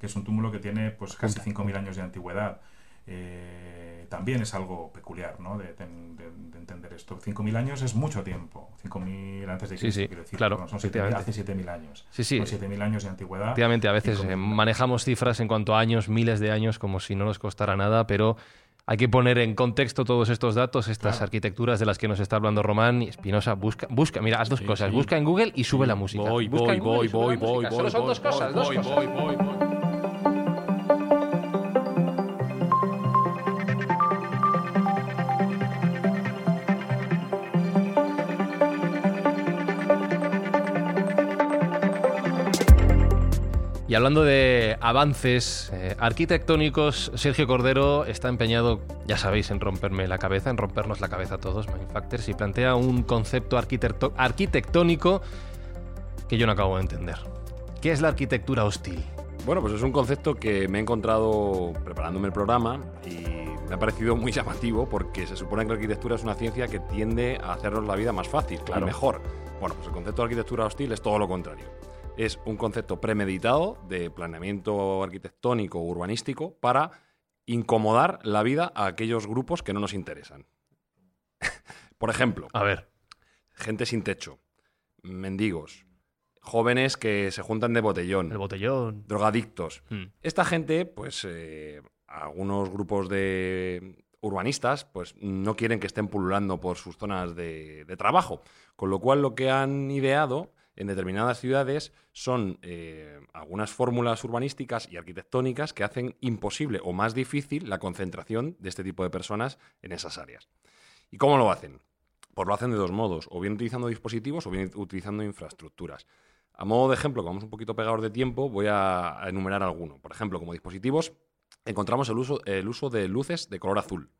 que es un túmulo que tiene pues casi 5.000 años de antigüedad. Eh, también es algo peculiar, ¿no? De, de- de- de entender esto. 5.000 años es mucho tiempo. 5.000 antes de Sí, Cristo, sí, quiero decir. claro, Bueno, son 7.000 efectivamente. hace 7.000 años. Sí, sí. Son 7.000 años de antigüedad. Efectivamente, a veces eh, manejamos cifras en cuanto a años, miles de años, como si no nos costara nada, pero hay que poner en contexto todos estos datos, estas Claro. arquitecturas de las que nos está hablando Román y Espinosa. Busca, busca, mira, haz dos Sí, cosas. sí. Busca en Google y sube la música. Voy, Busca voy, voy, voy, voy, música. Solo voy, son voy, dos cosas, dos voy, cosas. voy, voy, voy. Y hablando de avances eh, arquitectónicos, Sergio Cordero está empeñado, ya sabéis, en romperme la cabeza, en rompernos la cabeza a todos, Mindfactors, y plantea un concepto arquitectónico que yo no acabo de entender. ¿Qué es la arquitectura hostil? Bueno, pues es un concepto que me he encontrado preparándome el programa y me ha parecido muy llamativo porque se supone que la arquitectura es una ciencia que tiende a hacernos la vida más fácil Claro. y mejor. Bueno, pues el concepto de arquitectura hostil es todo lo contrario. Es un concepto premeditado de planeamiento arquitectónico o urbanístico para incomodar la vida a aquellos grupos que no nos interesan. Por ejemplo, A ver, gente sin techo, mendigos, jóvenes que se juntan de botellón, el botellón. drogadictos. Hmm. Esta gente, pues eh, algunos grupos de urbanistas, pues no quieren que estén pululando por sus zonas de, de trabajo. Con lo cual lo que han ideado en determinadas ciudades son eh, algunas fórmulas urbanísticas y arquitectónicas que hacen imposible o más difícil la concentración de este tipo de personas en esas áreas. ¿Y cómo lo hacen? Pues lo hacen de dos modos, o bien utilizando dispositivos o bien utilizando infraestructuras. A modo de ejemplo, como vamos un poquito pegados de tiempo, voy a, enumerar alguno. Por ejemplo, como dispositivos, encontramos el uso, el uso de luces de color azul,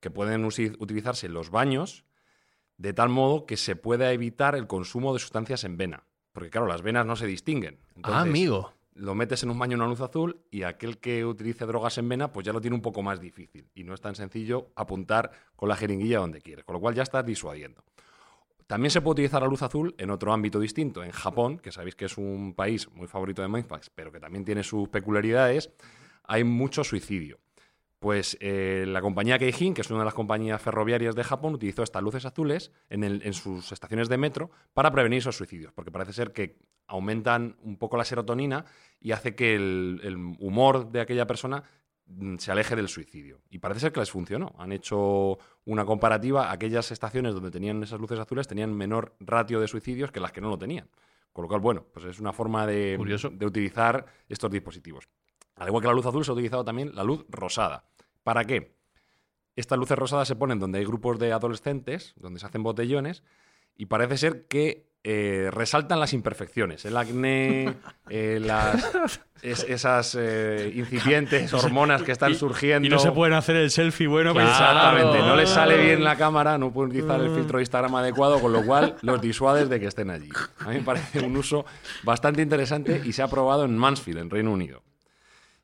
que pueden utilizarse en los baños de tal modo que se pueda evitar el consumo de sustancias en vena. Porque claro, las venas no se distinguen. ah, amigo. Lo metes en un baño en una luz azul y aquel que utilice drogas en vena, pues ya lo tiene un poco más difícil. Y no es tan sencillo apuntar con la jeringuilla donde quiere. Con lo cual ya estás disuadiendo. También se puede utilizar la luz azul en otro ámbito distinto. En Japón, que sabéis que es un país muy favorito de Mindfax, pero que también tiene sus peculiaridades, hay mucho suicidio. Pues eh, la compañía Keijin, que es una de las compañías ferroviarias de Japón, utilizó estas luces azules en, sus estaciones de metro para prevenir esos suicidios, porque parece ser que aumentan un poco la serotonina y hace que el, humor de aquella persona mm, se aleje del suicidio. Y parece ser que les funcionó. Han hecho una comparativa. Aquellas estaciones donde tenían esas luces azules tenían menor ratio de suicidios que las que no lo tenían. Con lo cual, bueno, pues es una forma de, de utilizar estos dispositivos. Al igual que la luz azul, se ha utilizado también la luz rosada. ¿Para qué? Estas luces rosadas se ponen donde hay grupos de adolescentes, donde se hacen botellones, y parece ser que eh, resaltan las imperfecciones, el acné, eh, las, esas eh, incipientes hormonas que están surgiendo. Y no se pueden hacer el selfie bueno. Exactamente, no les sale bien la cámara, no pueden utilizar el filtro de Instagram adecuado, con lo cual los disuades de que estén allí. A mí me parece un uso bastante interesante y se ha probado en Mansfield, en Reino Unido.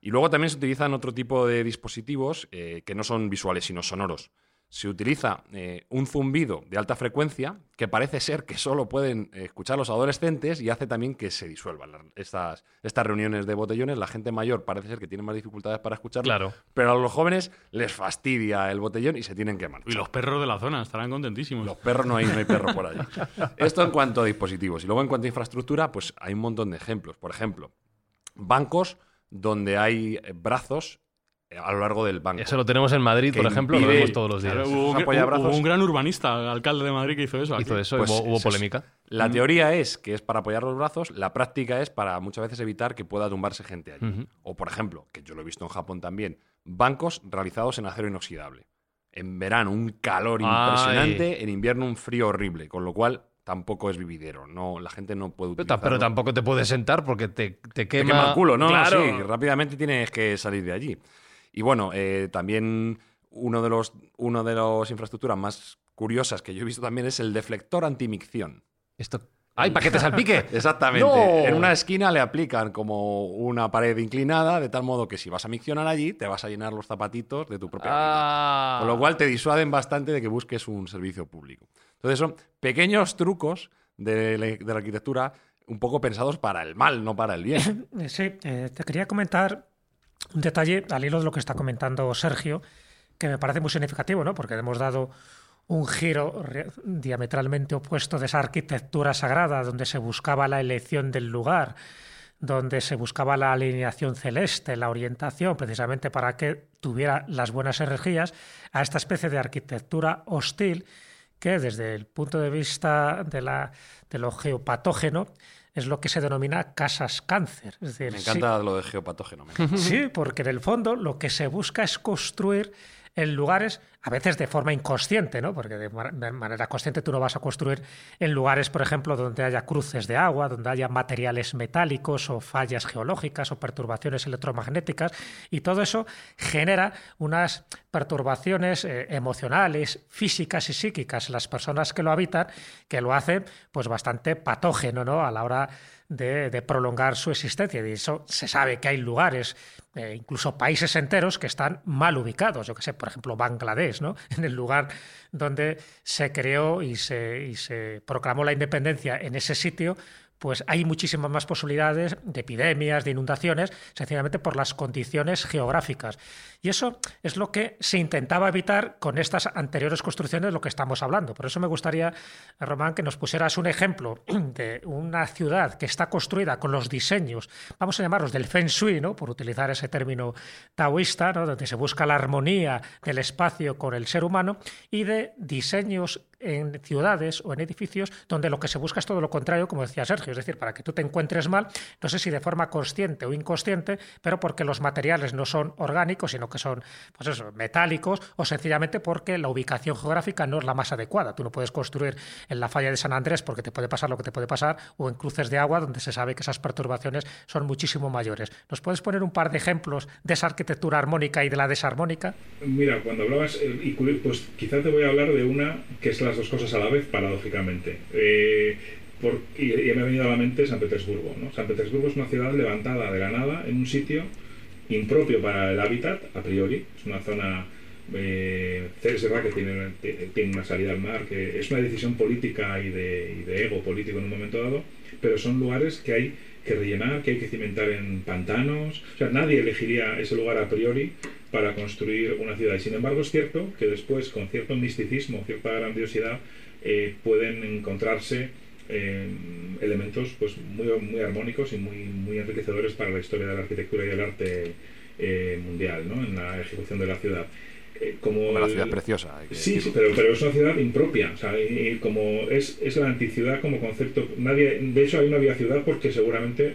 Y luego también se utilizan otro tipo de dispositivos eh, que no son visuales, sino sonoros. Se utiliza eh, un zumbido de alta frecuencia que parece ser que solo pueden escuchar los adolescentes y hace también que se disuelvan estas, estas reuniones de botellones. La gente mayor parece ser que tiene más dificultades para escucharlo, claro. pero a los jóvenes les fastidia el botellón y se tienen que marchar. Y los perros de la zona estarán contentísimos. Los perros no hay, no hay perros por allí. Esto en cuanto a dispositivos. Y luego en cuanto a infraestructura, pues hay un montón de ejemplos. Por ejemplo, bancos donde hay eh, brazos eh, a lo largo del banco. Eso lo tenemos en Madrid, por ejemplo, lo vemos todos los días. hubo, un, gran urbanista, alcalde de Madrid, que hizo eso. Hizo eso, pues hubo, polémica. La teoría es que es para apoyar los brazos, la práctica es para muchas veces evitar que pueda tumbarse gente allí. O, por ejemplo, que yo lo he visto en Japón también, bancos realizados en acero inoxidable. En verano un calor impresionante, en invierno un frío horrible, con lo cual tampoco es vividero. No, la gente no puede utilizarlo. Pero tampoco te puedes sentar porque te, te quema... el culo, ¿no? Claro. Sí, rápidamente tienes que salir de allí. Y bueno, eh, también uno de los uno de las infraestructuras más curiosas que yo he visto también es el deflector antimicción. Esto ¡Ay, para que te salpique! Exactamente. En una esquina le aplican como una pared inclinada, de tal modo que si vas a miccionar allí, te vas a llenar los zapatitos de tu propia ah. Con lo cual te disuaden bastante de que busques un servicio público. Entonces son pequeños trucos de la, arquitectura un poco pensados para el mal, no para el bien. Sí, eh, te quería comentar un detalle al hilo de lo que está comentando Sergio, que me parece muy significativo, ¿no? Porque hemos dado un giro diametralmente opuesto de esa arquitectura sagrada donde se buscaba la elección del lugar, donde se buscaba la alineación celeste, la orientación, precisamente para que tuviera las buenas energías, a esta especie de arquitectura hostil que desde el punto de vista de, la, de lo geopatógeno es lo que se denomina casas cáncer. me encanta lo de geopatógeno. Sí, porque en el fondo lo que se busca es construir en lugares, a veces de forma inconsciente, ¿no? porque de manera consciente tú no vas a construir en lugares, por ejemplo, donde haya cruces de agua, donde haya materiales metálicos o fallas geológicas o perturbaciones electromagnéticas, y todo eso genera unas perturbaciones eh, emocionales, físicas y psíquicas en las personas que lo habitan, que lo hacen pues bastante patógeno ¿no? a la hora de, prolongar su existencia. Y eso se sabe que hay lugares, eh, incluso países enteros, que están mal ubicados. Yo que sé, por ejemplo, Bangladesh, ¿no? En el lugar donde se creó y se, y se proclamó la independencia en ese sitio, pues hay muchísimas más posibilidades de epidemias, de inundaciones, sencillamente por las condiciones geográficas. Y eso es lo que se intentaba evitar con estas anteriores construcciones de lo que estamos hablando. Por eso me gustaría, Román, que nos pusieras un ejemplo de una ciudad que está construida con los diseños, vamos a llamarlos del Feng Shui, ¿no? por utilizar ese término taoísta, donde se busca la armonía del espacio con el ser humano, y de diseños en ciudades o en edificios donde lo que se busca es todo lo contrario, como decía Sergio, es decir, para que tú te encuentres mal, no sé si de forma consciente o inconsciente, pero porque los materiales no son orgánicos, sino que son pues eso, metálicos o sencillamente porque la ubicación geográfica no es la más adecuada. Tú no puedes construir en la falla de San Andrés porque te puede pasar lo que te puede pasar o en cruces de agua donde se sabe que esas perturbaciones son muchísimo mayores. ¿Nos puedes poner un par de ejemplos de esa arquitectura armónica y de la desarmónica? Mira, cuando hablabas, eh, pues quizás te voy a hablar de una que es las dos cosas a la vez, paradójicamente. Eh, por, y, me ha venido a la mente San Petersburgo. ¿no? San Petersburgo es una ciudad levantada de la nada en un sitio impropio para el hábitat, a priori. Es una zona eh, que tiene, tiene, una salida al mar, que es una decisión política y de, y de, ego político en un momento dado, pero son lugares que hay que rellenar, que hay que cimentar en pantanos. O sea, nadie elegiría ese lugar a priori para construir una ciudad. Y sin embargo, es cierto que después, con cierto misticismo, cierta grandiosidad, eh, pueden encontrarse eh, elementos pues, muy, muy armónicos y muy, muy enriquecedores para la historia de la arquitectura y el arte eh, mundial ¿no? en la ejecución de la ciudad. como una ciudad preciosa. sí, sí, pero, pero es una ciudad impropia. O sea, y, como es, es la anticiudad como concepto. Nadie, de hecho, ahí no había ciudad porque seguramente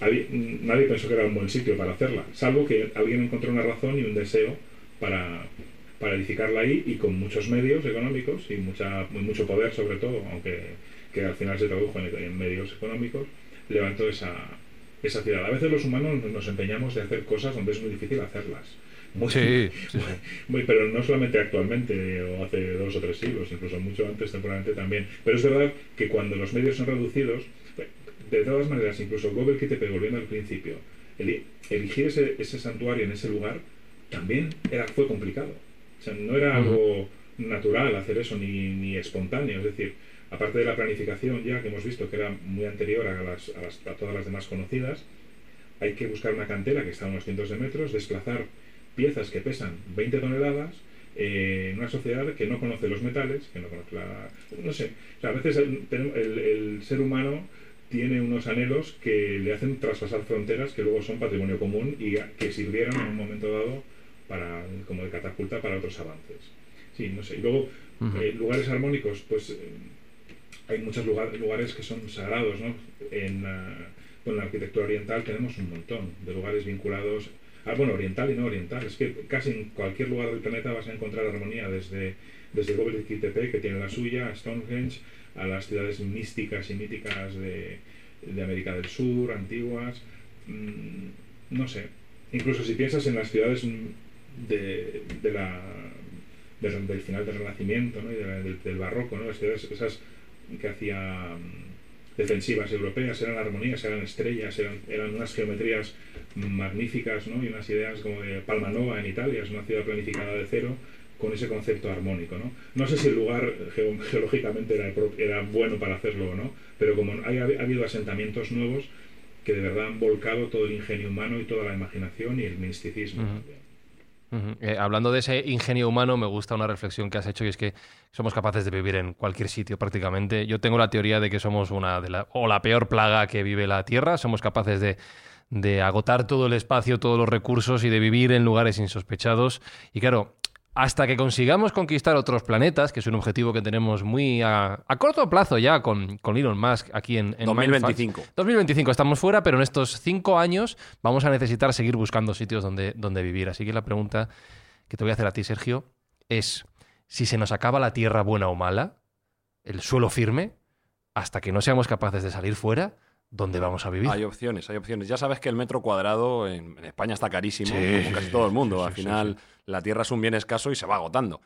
nadie pensó que era un buen sitio para hacerla, salvo que alguien encontró una razón y un deseo para, para edificarla ahí y con muchos medios económicos y mucha, mucho poder sobre todo, aunque que al final se tradujo en, medios económicos, levantó esa, esa ciudad. A veces los humanos nos empeñamos de hacer cosas donde es muy difícil hacerlas. sí, muy, pero no solamente actualmente o hace dos o tres siglos, incluso mucho antes temporalmente también. Pero es verdad que cuando los medios son reducidos, de todas maneras, incluso Gobel te volviendo al principio, elegir ese, ese, santuario en ese lugar también era, fue complicado. O sea, no era algo natural hacer eso ni, ni espontáneo. Es decir, aparte de la planificación ya que hemos visto que era muy anterior a, las, a, todas las demás conocidas, hay que buscar una cantera que está a unos cientos de metros, desplazar piezas que pesan 20 toneladas eh, en una sociedad que no conoce los metales, que no conoce la... No sé, a veces el, ser humano tiene unos anhelos que le hacen traspasar fronteras que luego son patrimonio común y que sirvieron en un momento dado para, como de catapulta para otros avances. Sí, no sé. Y luego, eh, lugares armónicos, pues... Eh, hay muchos lugares, que son sagrados, ¿no? En, con la arquitectura oriental tenemos un montón de lugares vinculados a, bueno, oriental y no oriental. Es que casi en cualquier lugar del planeta vas a encontrar armonía, desde, desde Göbekli Tepe, que tiene la suya, Stonehenge, a las ciudades místicas y míticas de, América del Sur, antiguas. Mm, no sé. Incluso si piensas en las ciudades de, de la, del final del Renacimiento ¿no? y del, del, Barroco, ¿no? las ciudades, esas que hacía mm, defensivas europeas, eran armonías, eran estrellas, eran, unas geometrías magníficas ¿no? y unas ideas como de Palmanova en Italia, es una ciudad planificada de cero con ese concepto armónico. No, no sé si el lugar geológicamente era, era, bueno para hacerlo o no, pero como ha, ha habido asentamientos nuevos que de verdad han volcado todo el ingenio humano y toda la imaginación y el misticismo también. Eh, hablando de ese ingenio humano, me gusta una reflexión que has hecho y es que somos capaces de vivir en cualquier sitio prácticamente. Yo tengo la teoría de que somos una de la, o la peor plaga que vive la Tierra. Somos capaces de, de agotar todo el espacio, todos los recursos y de vivir en lugares insospechados. Y claro, hasta que consigamos conquistar otros planetas, que es un objetivo que tenemos muy a, corto plazo ya con, con, Elon Musk aquí en, en 2025. 2025 estamos fuera, pero en estos cinco años vamos a necesitar seguir buscando sitios donde, donde vivir. Así que la pregunta que te voy a hacer a ti, Sergio, es si se nos acaba la tierra buena o mala, el suelo firme, hasta que no seamos capaces de salir fuera, ¿dónde vamos a vivir? Hay opciones, hay opciones. Ya sabes que el metro cuadrado en, España está carísimo, como casi todo el mundo. Al final, la tierra es un bien escaso y se va agotando.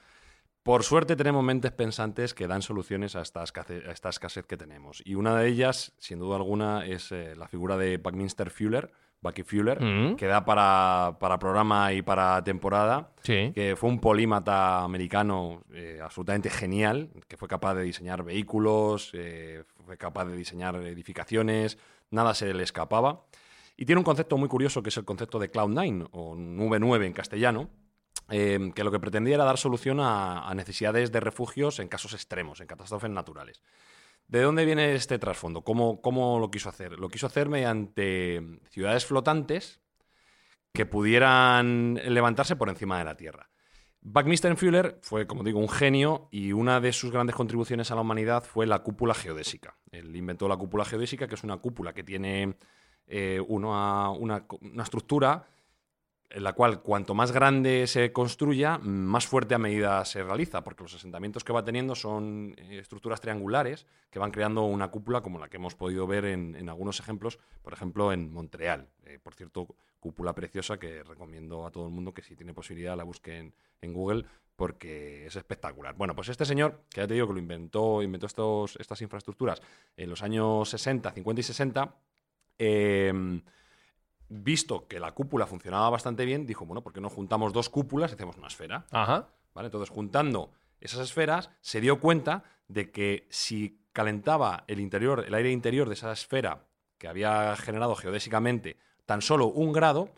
Por suerte tenemos mentes pensantes que dan soluciones a esta escasez, a esta escasez que tenemos. Y una de ellas, sin duda alguna, es eh, la figura de Buckminster Fuller, Bucky Fuller, mm. que da para, para, programa y para temporada, que fue un polímata americano eh, absolutamente genial, que fue capaz de diseñar vehículos, eh, fue capaz de diseñar edificaciones, nada se le escapaba. Y tiene un concepto muy curioso que es el concepto de Cloud9 o Nube 9 en castellano, eh, que lo que pretendía era dar solución a, necesidades de refugios en casos extremos, en catástrofes naturales. ¿De dónde viene este trasfondo? ¿Cómo, ¿Cómo, lo quiso hacer? Lo quiso hacer mediante ciudades flotantes que pudieran levantarse por encima de la Tierra. Buckminster Fuller fue, como digo, un genio y una de sus grandes contribuciones a la humanidad fue la cúpula geodésica. Él inventó la cúpula geodésica, que es una cúpula que tiene eh, una- una estructura en la cual cuanto más grande se construya, más fuerte a medida se realiza, porque los asentamientos que va teniendo son eh, estructuras triangulares que van creando una cúpula como la que hemos podido ver en, en algunos ejemplos, por ejemplo en Montreal. Eh, por cierto, cúpula preciosa que recomiendo a todo el mundo que si tiene posibilidad la busque en, Google porque es espectacular. Bueno, pues este señor, que ya te digo que lo inventó, inventó estos, estas infraestructuras en los años 60, 50 y 60, eh, visto que la cúpula funcionaba bastante bien, dijo, bueno, ¿por qué no juntamos dos cúpulas y hacemos una esfera? Ajá. ¿Vale? Entonces, juntando esas esferas, se dio cuenta de que si calentaba el interior, el aire interior de esa esfera que había generado geodésicamente tan solo un grado,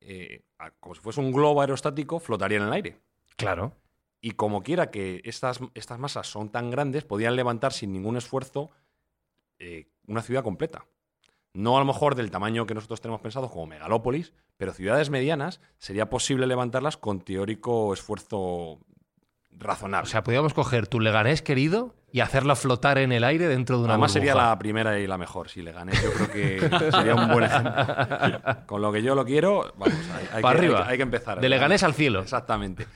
eh, como si fuese un globo aerostático, flotaría en el aire. Claro. Y como quiera que estas, estas masas son tan grandes, podían levantar sin ningún esfuerzo eh, una ciudad completa. No a lo mejor del tamaño que nosotros tenemos pensado como megalópolis, pero ciudades medianas sería posible levantarlas con teórico esfuerzo razonable. O sea, podríamos coger tu Leganés querido y hacerla flotar en el aire dentro de una Además sería la primera y la mejor. Si le gané, yo creo que sería un buen ejemplo. Con lo que yo lo quiero, vamos, hay, hay Pa' que, arriba. hay que- hay que empezar. De Leganés al cielo. Exactamente.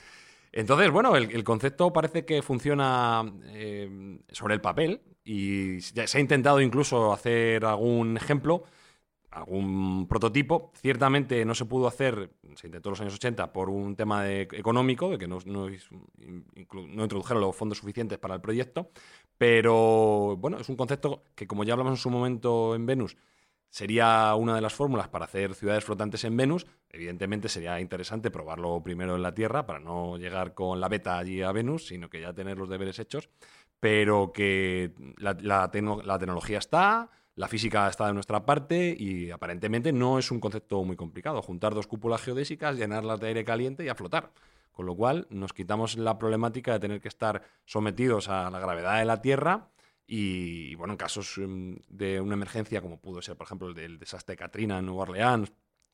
Entonces, bueno, el, el concepto parece que funciona eh, sobre el papel y se ha intentado incluso hacer algún ejemplo, algún prototipo. Ciertamente no se pudo hacer, se intentó en los años 80 por un tema de- económico, de que no, no no introdujeron los fondos suficientes para el proyecto, pero bueno, es un concepto que como ya hablamos en su momento en Venus, sería una de las fórmulas para hacer ciudades flotantes en Venus. Evidentemente sería interesante probarlo primero en la Tierra para no llegar con la beta allí a Venus, sino que ya tener los deberes hechos. Pero que la, la tecno- la tecnología está, la física está de nuestra parte y aparentemente no es un concepto muy complicado. Juntar dos cúpulas geodésicas, llenarlas de aire caliente y a flotar. Con lo cual nos quitamos la problemática de tener que estar sometidos a la gravedad de la Tierra y, bueno, en casos mm, de una emergencia, como pudo ser, por ejemplo, el del desastre de Katrina en Nueva Orleans,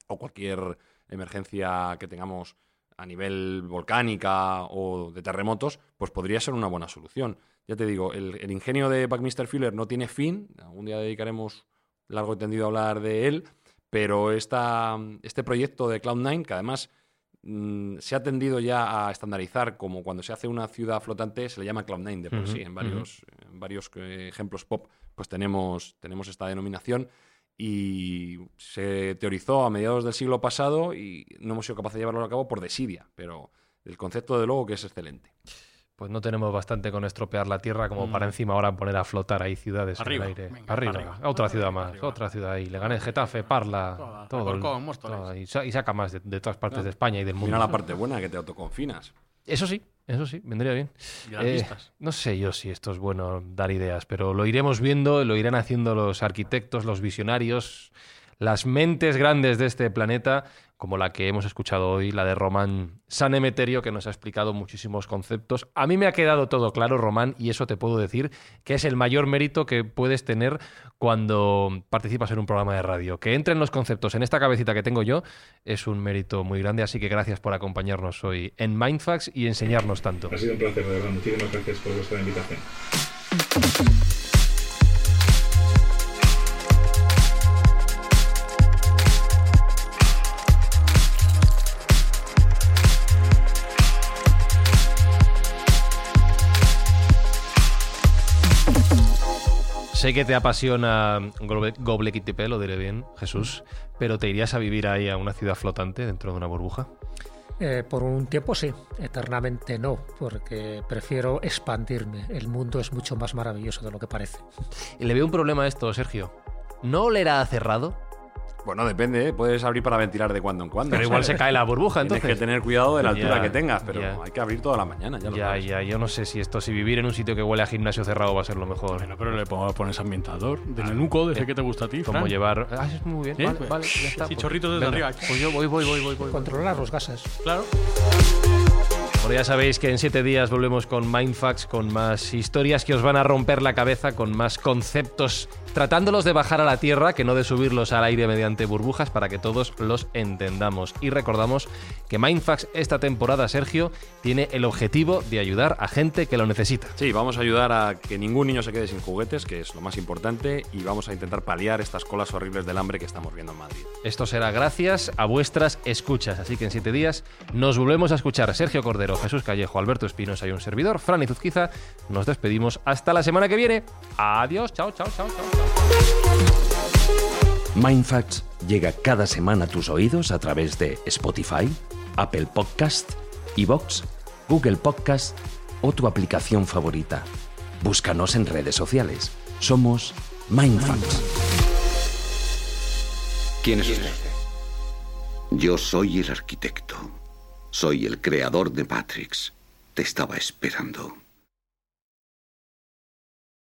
o cualquier emergencia que tengamos a nivel volcánica o de terremotos, pues podría ser una buena solución. Ya te digo, el, el ingenio de Buckminster Fuller no tiene fin, algún día dedicaremos largo y tendido a hablar de él, pero esta, este proyecto de Cloud9, que además mm, se ha tendido ya a estandarizar como cuando se hace una ciudad flotante, se le llama Cloud9 de por Ujú, sí, en varios, en varios eh, ejemplos pop, pues tenemos, tenemos esta denominación y se teorizó a mediados del siglo pasado y no hemos sido capaces de llevarlo a cabo por desidia, pero el concepto de luego que es excelente. Pues no tenemos bastante con estropear la tierra como Mm. para encima ahora poner a flotar ahí ciudades Arriba, en el aire. venga, arriba. arriba. Otra ciudad más, arriba. otra ciudad ahí. Le gané Getafe, Parla, Toda, todo. el- y, sa- y saca más de, de todas partes de España y del mundo. Mira la parte buena que te autoconfinas. Eso sí, eso sí, vendría bien. Y las Eh, vistas. no sé yo si esto es bueno dar ideas, pero lo iremos viendo, lo irán haciendo los arquitectos, los visionarios, las mentes grandes de este planeta, como la que hemos escuchado hoy, la de Román San Emeterio, que nos ha explicado muchísimos conceptos. A mí me ha quedado todo claro, Román, y eso te puedo decir que es el mayor mérito que puedes tener cuando participas en un programa de radio. Que entren los conceptos en esta cabecita que tengo yo es un mérito muy grande, así que gracias por acompañarnos hoy en Mindfax y enseñarnos tanto. Ha sido un placer, de verdad. Muchísimas gracias por vuestra invitación. Sé que te apasiona Goble- Göbekli Tepe, lo diré bien, Jesús, pero ¿te irías a vivir ahí a una ciudad flotante dentro de una burbuja? Eh, por un tiempo sí, eternamente no, porque prefiero expandirme. El mundo es mucho más maravilloso de lo que parece. Y le veo un problema a esto, Sergio. ¿No olerá a cerrado? Bueno, depende, ¿eh? puedes abrir para ventilar de cuando en cuando. Pero igual se cae la burbuja, Tienes entonces. que tener cuidado de la altura que tengas, pero hay que abrir toda la mañana. Ya, lo Ya, yo no sé si esto, si vivir en un sitio que huele a gimnasio cerrado va a ser lo mejor. Bueno, pero le pongo- pones ambientador de nenuco, de ese que te gusta a ti, Como llevar. Ah, es muy bien. ¿Eh? Vale, vale, ya está. Sí, pues. chorritos desde Venga, arriba. Pues yo voy, voy, voy, voy. voy. Controlar los gases. Claro. Bueno, ya sabéis que en siete días volvemos con Mindfax, con más historias que os van a romper la cabeza, con más conceptos, tratándolos de bajar a la tierra, que no de subirlos al aire mediante burbujas, para que todos los entendamos. Y recordamos que Mindfax esta temporada, Sergio, tiene el objetivo de ayudar a gente que lo necesita. Sí, vamos a ayudar a que ningún niño se quede sin juguetes, que es lo más importante, y vamos a intentar paliar estas colas horribles del hambre que estamos viendo en Madrid. Esto será gracias a vuestras escuchas, así que en siete días nos volvemos a escuchar. Sergio Cordero, Jesús Callejo, Alberto Espinosa y un servidor, Fran Zuzquiza. Nos despedimos hasta la semana que viene. Adiós, chao, chao, chao, chao. Mindfacts llega cada semana a tus oídos a través de Spotify, Apple Podcast, Evox, Google Podcast o tu aplicación favorita. Búscanos en redes sociales. Somos Mindfacts. ¿Quién es usted? Yo soy el arquitecto. Soy el creador de Matrix. Te estaba esperando.